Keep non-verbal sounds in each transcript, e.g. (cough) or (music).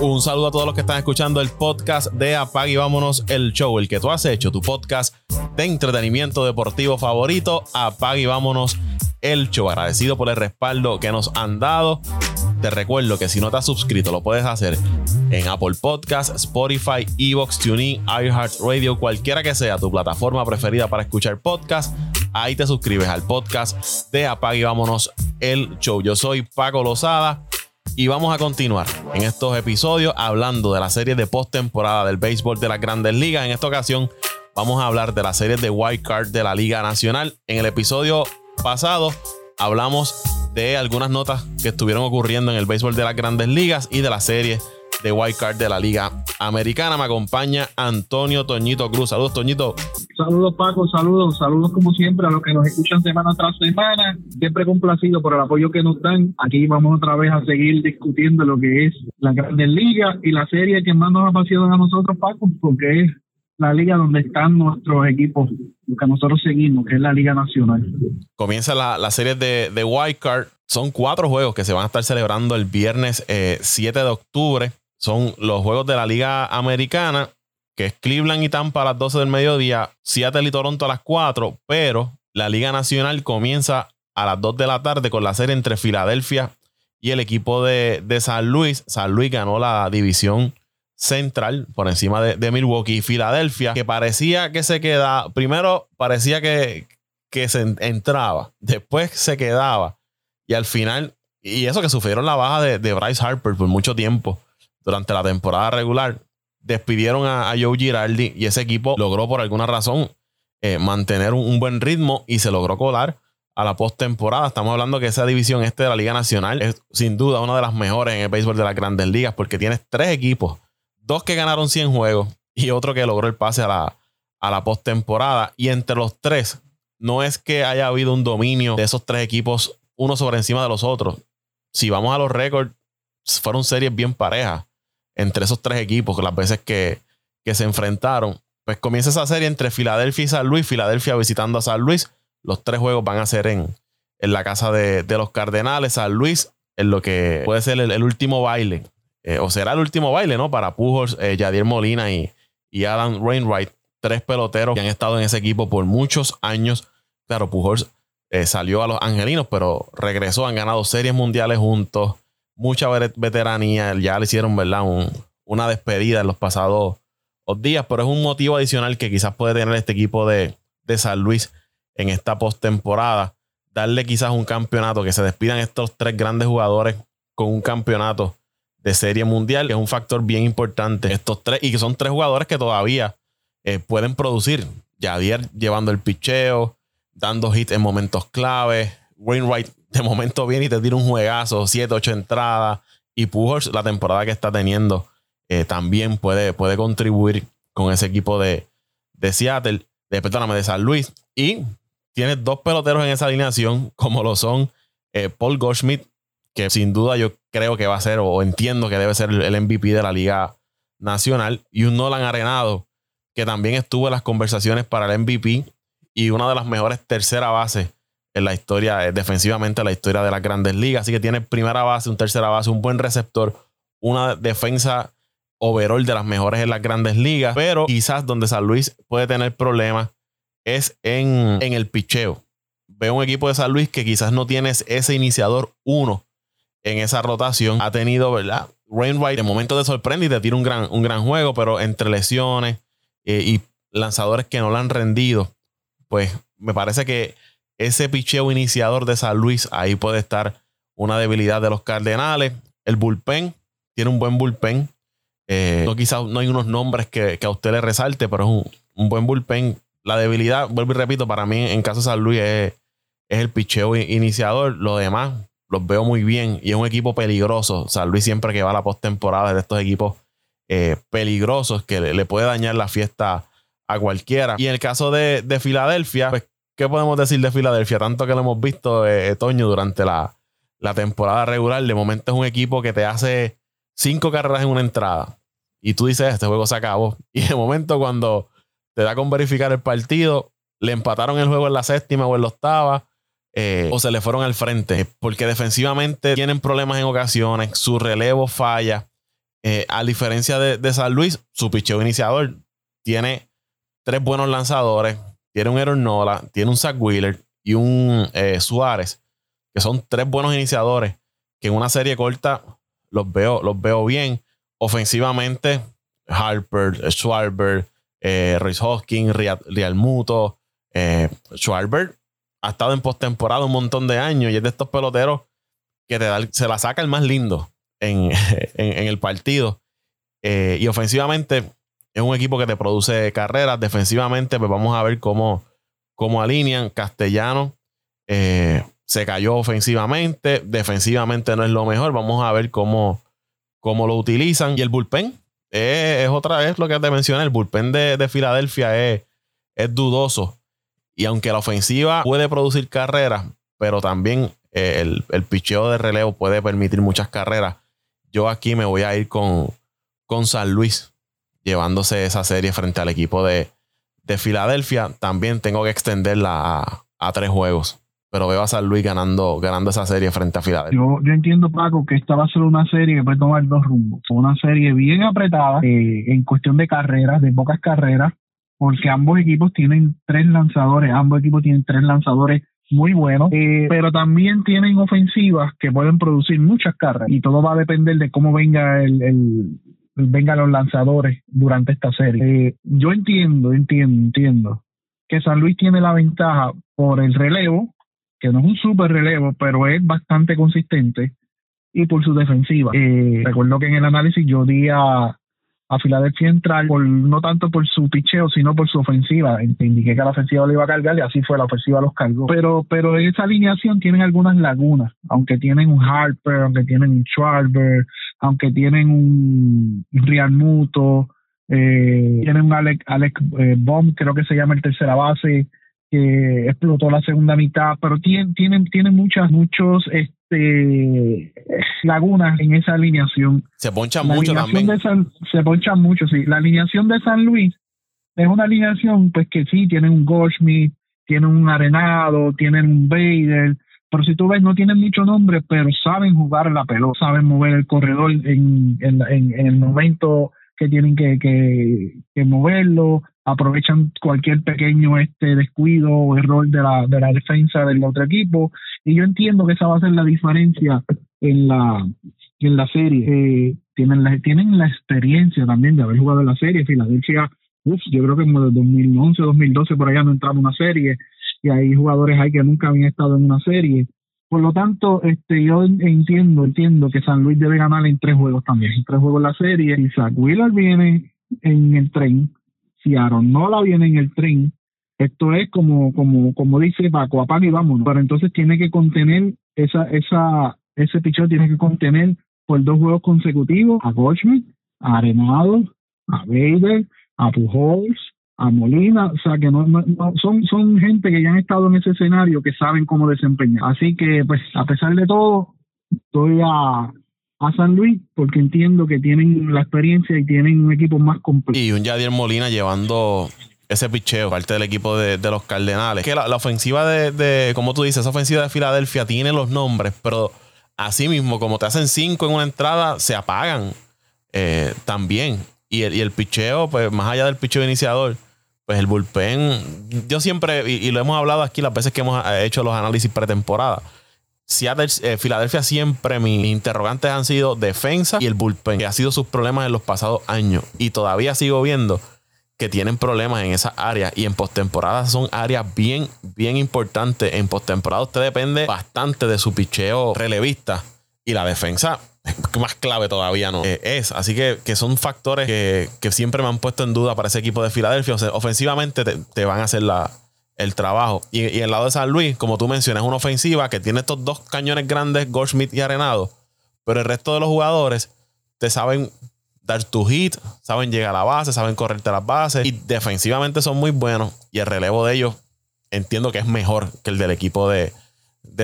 Un saludo a todos los que están escuchando el podcast de Apag y Vámonos el Show, el que tú has hecho, tu podcast de entretenimiento deportivo favorito. Apag y Vámonos el Show. Agradecido por el respaldo que nos han dado. Te recuerdo que si no te has suscrito, lo puedes hacer en Apple Podcast, Spotify, Evox, TuneIn, iHeartRadio, cualquiera que sea tu plataforma preferida para escuchar podcast. Ahí te suscribes al podcast de Apag y Vámonos el Show. Yo soy Paco Lozada y vamos a continuar en estos episodios hablando de la serie de postemporada del béisbol de las grandes ligas. En esta ocasión vamos a hablar de la serie de Wild Card de la Liga Nacional. En el episodio pasado hablamos de algunas notas que estuvieron ocurriendo en el béisbol de las grandes ligas y de la serie de Wild Card de la Liga Americana. Me acompaña Antonio Toñito Cruz. Saludos, Toñito. Saludos, Paco. Saludos. Saludos, como siempre, a los que nos escuchan semana tras semana. Siempre complacido por el apoyo que nos dan. Aquí vamos otra vez a seguir discutiendo lo que es la Grandes Ligas y la serie que más nos apasiona a nosotros, Paco, porque es la liga donde están nuestros equipos, lo que nosotros seguimos, que es la Liga Nacional. Comienza la, la serie de, de Wild Card. Son cuatro juegos que se van a estar celebrando el viernes 7 de octubre son los juegos de la Liga Americana, que es Cleveland y Tampa a las 12 del mediodía, Seattle y Toronto a las 4, pero la Liga Nacional comienza a las 2 de la tarde con la serie entre Filadelfia y el equipo de, San Luis. San Luis ganó la división central por encima de, Milwaukee y Filadelfia, que parecía que se quedaba, primero parecía que, que se entraba, después se quedaba y al final, y eso que sufrieron la baja de, de Bryce Harper por mucho tiempo durante la temporada regular, despidieron a, Joe Girardi y ese equipo logró por alguna razón eh, mantener un, buen ritmo y se logró colar a la postemporada. Estamos hablando que esa división este de la Liga Nacional es sin duda una de las mejores en el béisbol de las grandes ligas porque tienes tres equipos, dos que ganaron 100 juegos y otro que logró el pase a la, a la postemporada. Y entre los tres, no es que haya habido un dominio de esos tres equipos uno sobre encima de los otros. Si vamos a los récords, fueron series bien parejas entre esos tres equipos, las veces que, se enfrentaron. Pues comienza esa serie entre Filadelfia y San Luis, Filadelfia visitando a San Luis. Los tres juegos van a ser en, en la casa de, los Cardenales, San Luis, en lo que puede ser el, último baile, eh, o será el último baile, ¿no? Para Pujols, eh, Yadier Molina y, y Adam Rainwright, tres peloteros que han estado en ese equipo por muchos años. Claro, Pujols eh, salió a los Angelinos, pero regresó, han ganado series mundiales juntos mucha veteranía. Ya le hicieron, ¿verdad? una despedida en los pasados días, pero es un motivo adicional que quizás puede tener este equipo de, San Luis en esta postemporada. Darle quizás un campeonato, que se despidan estos tres grandes jugadores con un campeonato de serie mundial, es un factor bien importante. Estos tres, y que son tres jugadores que todavía eh, pueden producir. Yadier llevando el picheo, dando hits en momentos clave. Wainwright de momento viene y te tira un juegazo, 7, 8 entradas. Y Pujols, la temporada que está teniendo, eh, también puede, puede contribuir con ese equipo de, de Seattle, de, perdóname, de San Luis. Y tiene dos peloteros en esa alineación, (laughs) como lo son eh, Paul Goldschmidt, que sin duda yo creo que va a ser, o entiendo que debe ser el MVP de la Liga Nacional, y un Nolan Arenado, que también estuvo en las conversaciones para el MVP y una de las mejores tercera bases en la historia, eh, defensivamente, la historia de las grandes ligas. Así que tiene primera base, un tercera base, un buen receptor, una defensa overall de las mejores en las grandes ligas. Pero quizás donde San Luis puede tener problemas es en, en el picheo. Veo un equipo de San Luis que quizás no tiene ese iniciador uno en esa rotación. Ha tenido, ¿verdad? Rainwright de momento te sorprende y te tira un gran, un gran juego, pero entre lesiones eh, y lanzadores que no lo han rendido, pues me parece que ese picheo iniciador de San Luis, ahí puede estar una debilidad de los Cardenales. El bullpen, tiene un buen bullpen. Eh, no, quizás no hay unos nombres que, a usted le resalte, pero es un, buen bullpen. La debilidad, vuelvo y repito, para mí en caso de San Luis es, el picheo iniciador. Lo demás los veo muy bien y es un equipo peligroso. San Luis siempre que va a la postemporada es de estos equipos eh, peligrosos que le, puede dañar la fiesta a cualquiera. Y en el caso de, de Filadelfia, pues ¿qué podemos decir de Filadelfia? Tanto que lo hemos visto, eh, Toño, durante la, temporada regular. De momento es un equipo que te hace cinco carreras en una entrada. Y tú dices, este juego se acabó. (laughs) Y de momento cuando te da con verificar el partido, le empataron el juego en la séptima o en la octava. Eh, o se le fueron al frente. Porque defensivamente tienen problemas en ocasiones. Su relevo falla. Eh, a diferencia de, San Luis, su picheo iniciador tiene tres buenos lanzadores. Tiene un Aaron Nola, tiene un Zach Wheeler y un eh, Suárez, que son tres buenos iniciadores que en una serie corta los veo, los veo bien. Ofensivamente, Harper, Schwarber, eh, Rhys Hoskins, Real, Muto. Eh, Schwarber ha estado en postemporada un montón de años y es de estos peloteros que te da, se la saca el más lindo en, (laughs) el partido. Eh, y ofensivamente es un equipo que te produce carreras. Defensivamente, pues vamos a ver cómo, cómo alinean. Castellano eh, se cayó ofensivamente. Defensivamente no es lo mejor. Vamos a ver cómo, cómo lo utilizan. Y el bullpen es, otra vez lo que te mencioné. El bullpen de, Filadelfia es, es dudoso. Y aunque la ofensiva puede producir carreras, pero también eh, el, el picheo de relevo puede permitir muchas carreras. Yo aquí me voy a ir con, con San Luis, llevándose esa serie frente al equipo de, de Filadelfia. También tengo que extenderla a, tres juegos. Pero veo a San Luis ganando, ganando esa serie frente a Filadelfia. Yo, yo entiendo, Paco, que esta va a ser una serie que puede tomar dos rumbos. Una serie bien apretada eh, en cuestión de carreras, de pocas carreras, porque ambos equipos tienen tres lanzadores, ambos equipos tienen tres lanzadores muy bueno, eh, pero también tienen ofensivas que pueden producir muchas cargas y todo va a depender de cómo venga el, el vengan los lanzadores durante esta serie. Eh, yo entiendo, entiendo, entiendo que San Luis tiene la ventaja por el relevo, que no es un super relevo, pero es bastante consistente, y por su defensiva. Eh, recuerdo que en el análisis yo di a, a Filadelfia entrar, por, no tanto por su picheo, sino por su ofensiva. Indiqué que la ofensiva lo iba a cargar y así fue, la ofensiva los cargó. Pero, pero en esa alineación tienen algunas lagunas, aunque tienen un Harper, aunque tienen un Schwarber, aunque tienen un Real Muto, eh, tienen un Alex, Alex eh, Bomb, creo que se llama el tercera base, que explotó la segunda mitad, pero tienen, tienen, tienen muchas, muchos, este, lagunas en esa alineación. Se ponchan mucho también. se ponchan mucho, sí. La alineación de San Luis es una alineación pues que sí, tienen un Goldschmidt, tienen un Arenado, tienen un Bader, pero si tú ves no tienen mucho nombre, pero saben jugar la pelota, saben mover el corredor en, en, en, el momento que tienen que, que, que moverlo, aprovechan cualquier pequeño este descuido o error de la, de la defensa del otro equipo. Y yo entiendo que esa va a ser la diferencia en la en la serie. Eh, tienen la tienen la experiencia también de haber jugado en la serie. Filadelfia uf, yo creo que en el 2011 2012 por allá no entraba una serie. Y hay jugadores ahí que nunca habían estado en una serie. Por lo tanto, este, yo entiendo, entiendo que San Luis debe ganar en tres juegos también, en tres juegos la serie. Si Zach Wheeler viene en el tren, si Aaron Nola viene en el tren, esto es como, como, como dice Paco, apaga y vámonos. Pero entonces tiene que contener esa, esa, ese pichón tiene que contener por dos juegos consecutivos a Goldschmidt, a Arenado, a Bader, a Pujols, a Molina, o sea que no, son, son gente que ya han estado en ese escenario que saben cómo desempeñar. Así que, pues, a pesar de todo, estoy a, a San Luis porque entiendo que tienen la experiencia y tienen un equipo más completo. Y un Yadier Molina llevando ese picheo, parte del equipo de, los Cardenales. Que la, ofensiva de, como tú dices, esa ofensiva de Filadelfia tiene los nombres, pero así mismo, como te hacen cinco en una entrada, se apagan eh, también. Y el, y el picheo, pues más allá del picheo iniciador, pues el bullpen, yo siempre, y, lo hemos hablado aquí las veces que hemos eh, hecho los análisis pretemporada. Seattle, eh, Filadelfia siempre mis interrogantes han sido defensa y el bullpen, que ha sido sus problemas en los pasados años. Y todavía sigo viendo que tienen problemas en esas áreas y en postemporada son áreas bien, bien importantes. En postemporada usted depende bastante de su picheo relevista y la defensa más clave todavía no eh, es. Así que, que son factores que, siempre me han puesto en duda para ese equipo de Filadelfia. O sea, ofensivamente te, van a hacer la, el trabajo. Y, el lado de San Luis, como tú mencionas, es una ofensiva que tiene estos dos cañones grandes, Goldschmidt y Arenado. Pero el resto de los jugadores te saben dar tu hit, saben llegar a la base, saben correrte las bases y defensivamente son muy buenos y el relevo de ellos entiendo que es mejor que el del equipo de,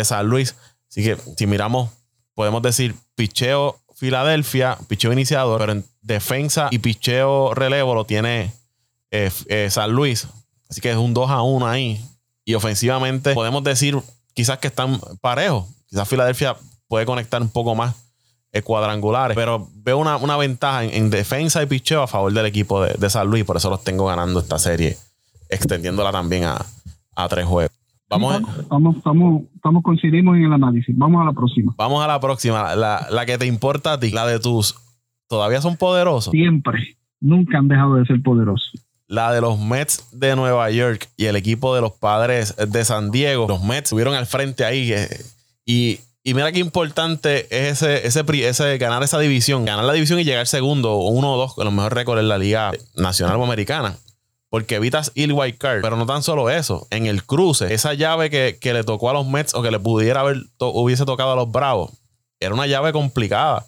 San Luis. Así que si miramos, podemos decir picheo Filadelfia, picheo iniciador, pero en defensa y picheo relevo lo tiene eh, eh, San Luis. Así que es un 2 a 1 ahí. Y ofensivamente podemos decir quizás que están parejos. Quizás Filadelfia puede conectar un poco más cuadrangulares. Pero veo una, ventaja en, defensa y picheo a favor del equipo de, de, San Luis. Por eso los tengo ganando esta serie, extendiéndola también a, tres juegos. Vamos, vamos, vamos, vamos, coincidimos en el análisis. Vamos a la próxima. Vamos a la próxima. La, la que te importa a ti, la de tus. ¿Todavía son poderosos? Siempre. Nunca han dejado de ser poderosos la de los Mets de Nueva York y el equipo de los padres de San Diego. Los Mets subieron al frente ahí. Eh, y, mira qué importante es ese, ese, ese, ganar esa división, ganar la división y llegar segundo uno o dos con los mejores récords en la Liga Nacional o Americana. Porque evitas el white card. Pero no tan solo eso. En el cruce, esa llave que, le tocó a los Mets o que le pudiera haber hubiese tocado a los Bravos, era una llave complicada.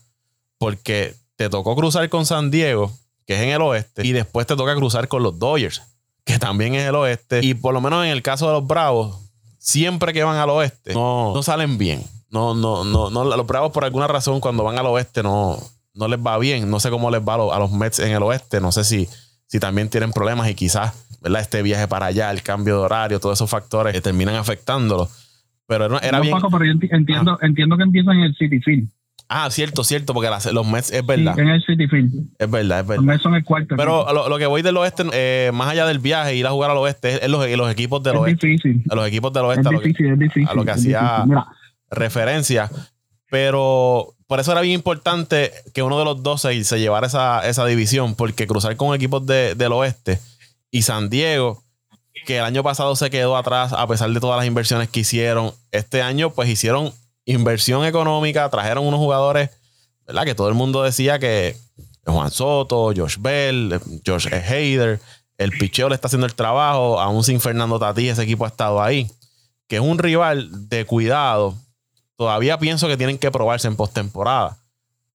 Porque te tocó cruzar con San Diego que es en el oeste, y después te toca cruzar con los Dodgers, que también es el oeste. Y por lo menos en el caso de los Bravos, siempre que van al oeste, no, no salen bien. No, no, no, no, los Bravos por alguna razón cuando van al oeste no, no les va bien. No sé cómo les va a los, Mets en el oeste. No sé si, si también tienen problemas y quizás, ¿verdad? Este viaje para allá, el cambio de horario, todos esos factores que terminan afectándolo. Pero era, bien. pero yo entiendo, ah. entiendo que empiezan en el City Field. Ah, cierto, cierto, porque los Mets es verdad. en el City Field. Es verdad, es verdad. Los Mets son el cuarto. Pero lo, que voy del oeste, eh, más allá del viaje, ir a jugar al oeste, es los, los equipos del es oeste. Difícil. A los equipos del oeste. Es difícil, es difícil. A lo que hacía referencia. Pero por eso era bien importante que uno de los dos se, llevara esa, esa, división, porque cruzar con equipos del oeste y San Diego, que el año pasado se quedó atrás a pesar de todas las inversiones que hicieron, este año pues hicieron inversión económica, trajeron unos jugadores, ¿verdad? Que todo el mundo decía que Juan Soto, Josh Bell, Josh Hader, el picheo le está haciendo el trabajo, aún sin Fernando Tatí, ese equipo ha estado ahí. Que es un rival de cuidado. Todavía pienso que tienen que probarse en postemporada.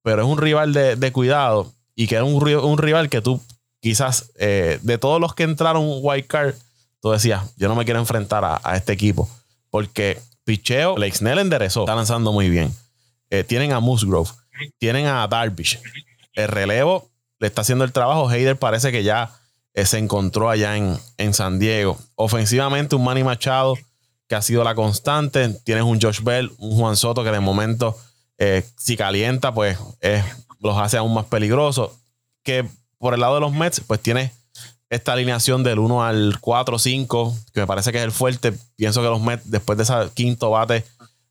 Pero es un rival de, cuidado y que es un, rival que tú quizás eh, de todos los que entraron white card, tú decías, yo no me quiero enfrentar a, a este equipo. Porque Picheo, Blake enderezó, está lanzando muy bien. Eh, tienen a Musgrove, tienen a Darvish. El relevo le está haciendo el trabajo. Hayder parece que ya eh, se encontró allá en, en, San Diego. Ofensivamente, un Manny Machado que ha sido la constante. Tienes un Josh Bell, un Juan Soto que de momento, eh, si calienta, pues los hace aún más peligrosos. Que por el lado de los Mets, pues tiene esta alineación del 1 al 4, 5, que me parece que es el fuerte. Pienso que los Mets, después de ese quinto bate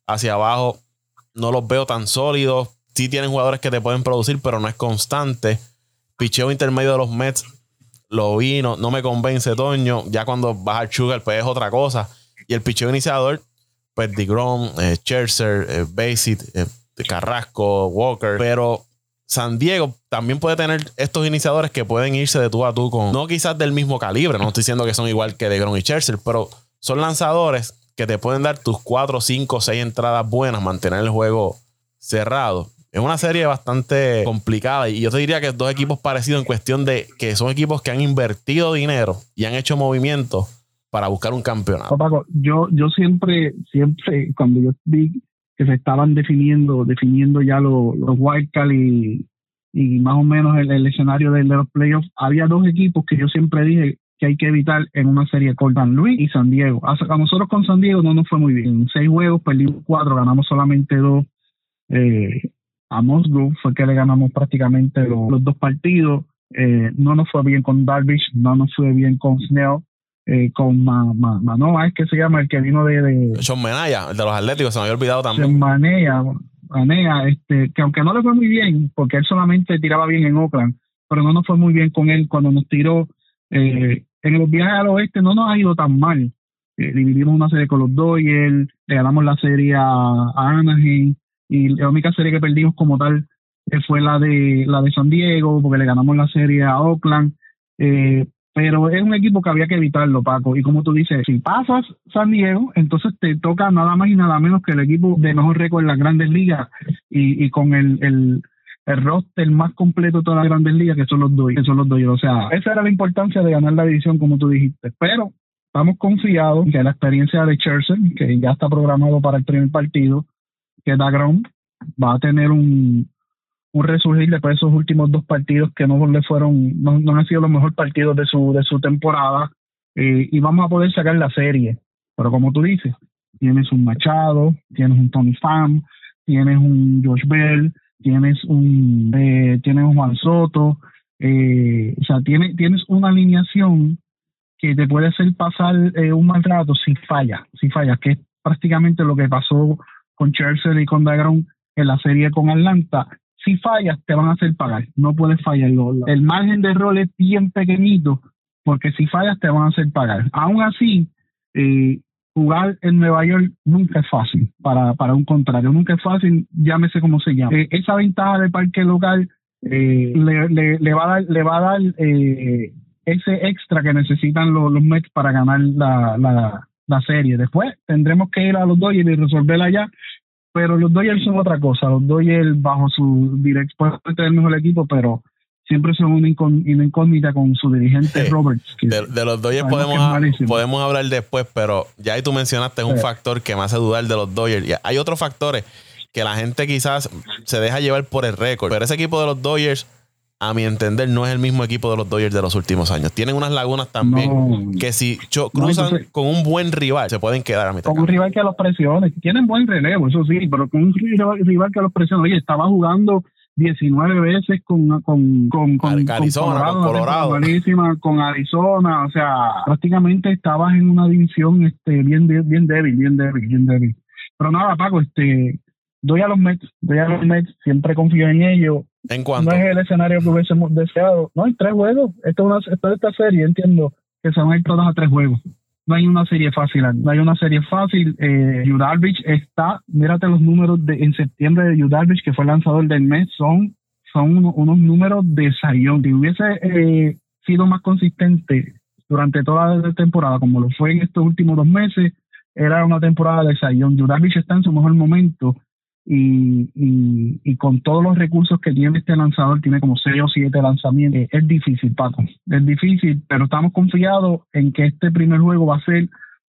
hacia abajo, no los veo tan sólidos. Sí tienen jugadores que te pueden producir, pero no es constante. Picheo intermedio de los Mets lo vi, no, me convence Toño. Ya cuando baja el Sugar, pues es otra cosa. Y el picheo iniciador, pues DeGrom, eh, eh, Basit, eh, Carrasco, Walker. Pero San Diego también puede tener estos iniciadores que pueden irse de tú a tú con, no quizás del mismo calibre, no estoy diciendo que son igual que DeGrom y Scherzer, pero son lanzadores que te pueden dar tus 4, 5, 6 entradas buenas, mantener el juego cerrado. Es una serie bastante complicada y yo te diría que dos equipos parecidos en cuestión de que son equipos que han invertido dinero y han hecho movimientos para buscar un campeonato. Paco, yo, yo siempre, siempre, cuando yo vi que se estaban definiendo, definiendo ya los, los wildcard y, más o menos el, escenario de, los playoffs, había dos equipos que yo siempre dije que hay que evitar en una serie con Luis y San Diego. A, nosotros con San Diego no nos fue muy bien. En seis juegos perdimos cuatro, ganamos solamente dos. Eh, a Musgrove fue que le ganamos prácticamente los, dos partidos. Eh, no nos fue bien con Darvish, no nos fue bien con Snell eh, con Manoa, es que se llama el que vino de. de Sean Manaya, el de los Atléticos, se me había olvidado también. Manaya, Manea, este, que aunque no le fue muy bien, porque él solamente tiraba bien en Oakland, pero no nos fue muy bien con él cuando nos tiró. Eh, en los viajes al oeste no nos ha ido tan mal. Eh, dividimos una serie con los Dodgers, le ganamos la serie a, a Anaheim, y la única serie que perdimos como tal eh, fue la de la de San Diego, porque le ganamos la serie a Oakland. Eh, pero es un equipo que había que evitarlo, Paco. Y como tú dices, si pasas San Diego, entonces te toca nada más y nada menos que el equipo de mejor récord en las grandes ligas y, con el, el, el roster más completo de todas las grandes ligas, que son los Dodgers. Que son los O sea, esa era la importancia de ganar la división, como tú dijiste. Pero estamos confiados que la experiencia de Scherzer, que ya está programado para el primer partido, que Dagrom va a tener un, un resurgir después de esos últimos dos partidos que no le fueron, no, no han sido los mejores partidos de su, de su temporada, eh, y vamos a poder sacar la serie. Pero como tú dices, tienes un Machado, tienes un Tony Pham, tienes un Josh Bell, tienes un, eh, tienes un Juan Soto, eh, o sea, tienes, tienes una alineación que te puede hacer pasar eh, un mal rato si falla, si falla, que es prácticamente lo que pasó con Chelsea y con Dagron en la serie con Atlanta. Si fallas, te van a hacer pagar, no puedes fallar. El margen de error es bien pequeñito, porque si fallas, te van a hacer pagar. Aún así, eh, jugar en Nueva York nunca es fácil para, para un contrario, nunca es fácil, llámese como se llama. Eh, esa ventaja del parque local eh, le, le, va a dar, le va a dar eh, ese extra que necesitan los, los Mets para ganar la, la, la, serie. Después tendremos que ir a los Dodgers y resolverla allá, pero los Dodgers son otra cosa. Los Dodgers bajo su director pueden tener el mejor equipo, pero siempre son una, incógnita con su dirigente Roberts. De, los Dodgers podemos, podemos hablar después, pero ya ahí tú mencionaste un factor que me hace dudar de los Dodgers. Y hay otros factores que la gente quizás se deja llevar por el récord, pero ese equipo de los Dodgers a mi entender, no es el mismo equipo de los Dodgers de los últimos años. Tienen unas lagunas también que si cruzan con un buen rival, se pueden quedar a mitad. Con un rival que los presione. Tienen buen relevo, eso sí, pero con un rival que los presione. Oye, estaba jugando 19 veces con, con, con, con, Arizona, con Colorado. Con, Arizona, o sea, prácticamente estabas en una división este, bien, bien débil, bien débil, bien débil. Pero nada, Paco, este, doy a los Mets, doy a los Mets, siempre confío en ellos. No es el escenario que hubiésemos deseado. No, hay tres juegos. Esta es una, esta, esta serie, entiendo que se van a ir todas a tres juegos. No hay una serie fácil, no hay una serie fácil. Eh, está, mírate los números de en septiembre de Udalvich, que fue lanzador del mes, son, son unos números de sayón. Si hubiese eh, sido más consistente durante toda la temporada, como lo fue en estos últimos dos meses, era una temporada de sayón. Udalvich está en su mejor momento y, y, con todos los recursos que tiene este lanzador, tiene como 6 o 7 lanzamientos, eh, es difícil, Paco, es difícil, pero estamos confiados en que este primer juego va a ser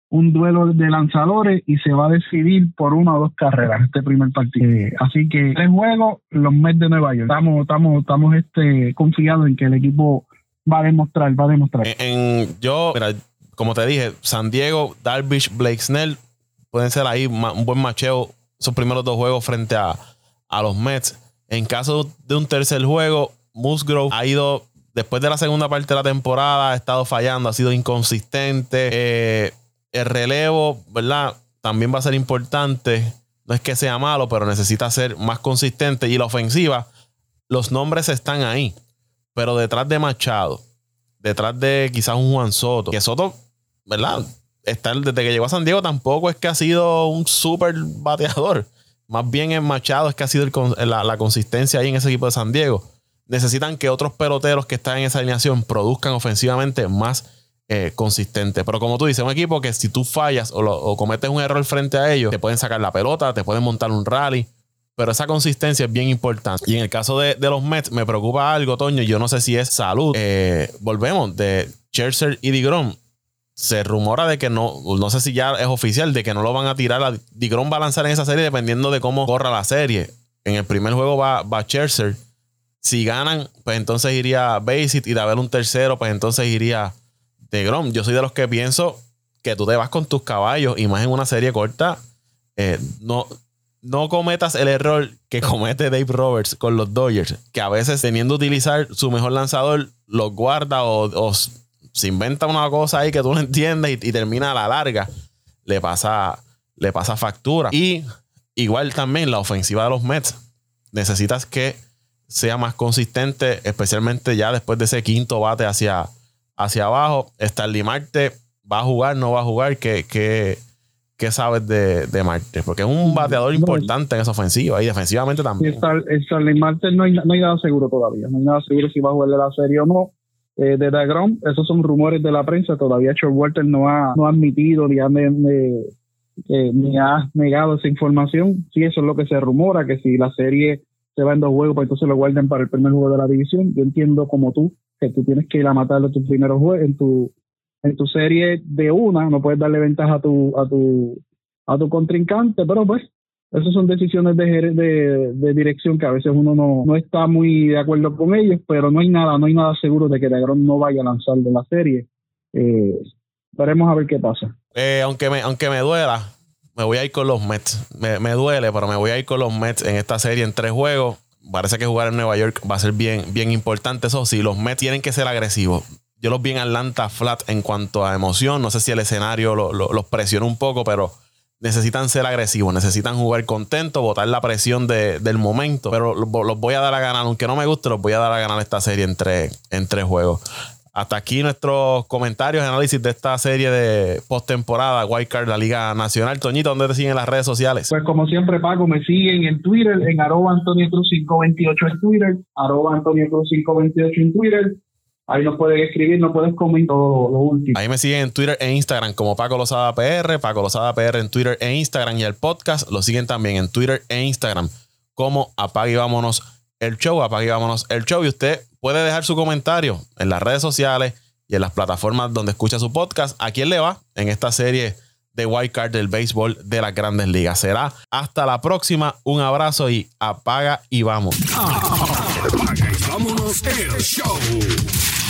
un duelo de lanzadores y se va a decidir por una o dos carreras este primer partido. Eh, así que el juego, los Mets de Nueva York. Estamos, estamos, estamos este, confiados en que el equipo va a demostrar, va a demostrar. En, yo, mira, como te dije, San Diego, Darvish, Blake Snell, pueden ser ahí un buen macheo esos primeros dos juegos frente a, los Mets. En caso de un tercer juego, Musgrove ha ido, después de la segunda parte de la temporada, ha estado fallando, ha sido inconsistente. Eh, el relevo, ¿verdad? También va a ser importante. No es que sea malo, pero necesita ser más consistente. Y la ofensiva, los nombres están ahí. Pero detrás de Machado, detrás de quizás un Juan Soto, que Soto, ¿verdad? Desde que llegó a San Diego tampoco es que ha sido un súper bateador. Más bien en Machado es que ha sido la, consistencia ahí en ese equipo de San Diego. Necesitan que otros peloteros que están en esa alineación produzcan ofensivamente más eh, consistente. Pero como tú dices, un equipo que si tú fallas o, cometes un error frente a ellos, te pueden sacar la pelota, te pueden montar un rally. Pero esa consistencia es bien importante. Y en el caso de, los Mets, me preocupa algo, Toño. Yo no sé si es salud. Eh, volvemos de Scherzer y DeGrom se rumora de que no, no sé si ya es oficial, de que no lo van a tirar. A, Digron va a lanzar en esa serie dependiendo de cómo corra la serie. En el primer juego va, va Scherzer. Si ganan, pues entonces iría Basit y de haber un tercero, pues entonces iría Grom Yo soy de los que pienso que tú te vas con tus caballos y más en una serie corta. Eh, no, no cometas el error que comete Dave Roberts con los Dodgers, que a veces teniendo utilizar su mejor lanzador, los guarda o, o se inventa una cosa ahí que tú no entiendes y, termina a la larga, le pasa, le pasa factura. Y igual también la ofensiva de los Mets. Necesitas que sea más consistente, especialmente ya después de ese quinto bate hacia, hacia abajo. Starly Marte va a jugar, no va a jugar. ¿Qué, qué, qué sabes de, de, Marte? Porque es un bateador importante en esa ofensiva y defensivamente también. Marte no hay, no hay nada seguro todavía. No hay nada seguro si va a jugar de la serie o no eh, de Dagrom, esos son rumores de la prensa, todavía Walter no ha, no ha admitido ni ha, ni ha negado esa información. Sí, eso es lo que se rumora, que si la serie se va en dos juegos, pues entonces lo guarden para el primer juego de la división. Yo entiendo como tú, que tú tienes que ir a matarlo tus primeros juegos en tu, en tu serie de una, no puedes darle ventaja a tu, a tu, a tu contrincante, pero pues esas son decisiones de, de, dirección que a veces uno no, no, está muy de acuerdo con ellos, pero no hay nada, no hay nada seguro de que Degrom no vaya a lanzar de la serie. Eh, veremos a ver qué pasa. Eh, aunque, me, aunque me duela, me voy a ir con los Mets. Me, me, duele, pero me voy a ir con los Mets en esta serie en tres juegos. parece que jugar en Nueva York va a ser bien, bien importante. Eso sí, los Mets tienen que ser agresivos. Yo los vi en Atlanta flat en cuanto a emoción. No sé si el escenario los presionó un poco, pero necesitan ser agresivos, necesitan jugar contento, botar la presión del momento. Pero los, voy a dar a ganar, aunque no me guste, los voy a dar a ganar esta serie en tres juegos. Hasta aquí nuestros comentarios análisis de esta serie de postemporada, Card, la Liga Nacional. Toñito, ¿dónde te siguen las redes sociales? Pues como siempre, Paco, me siguen en Twitter, en arroba Antonio Cruz 528 en Twitter, arroba Antonio Cruz 528 en Twitter. Ahí nos pueden escribir, nos pueden comentar todo lo último. Ahí me siguen en Twitter e Instagram como Paco Lozada PR, Paco Lozada PR en Twitter e Instagram y el podcast lo siguen también en Twitter e Instagram como Apague y Vámonos el Show, Apague y Vámonos el Show y usted puede dejar su comentario en las redes sociales y en las plataformas donde escucha su podcast. ¿A quién le va en esta serie de White Card del béisbol de las grandes ligas? Será hasta la próxima. Un abrazo y apaga y vamos. Apaga y vámonos el show.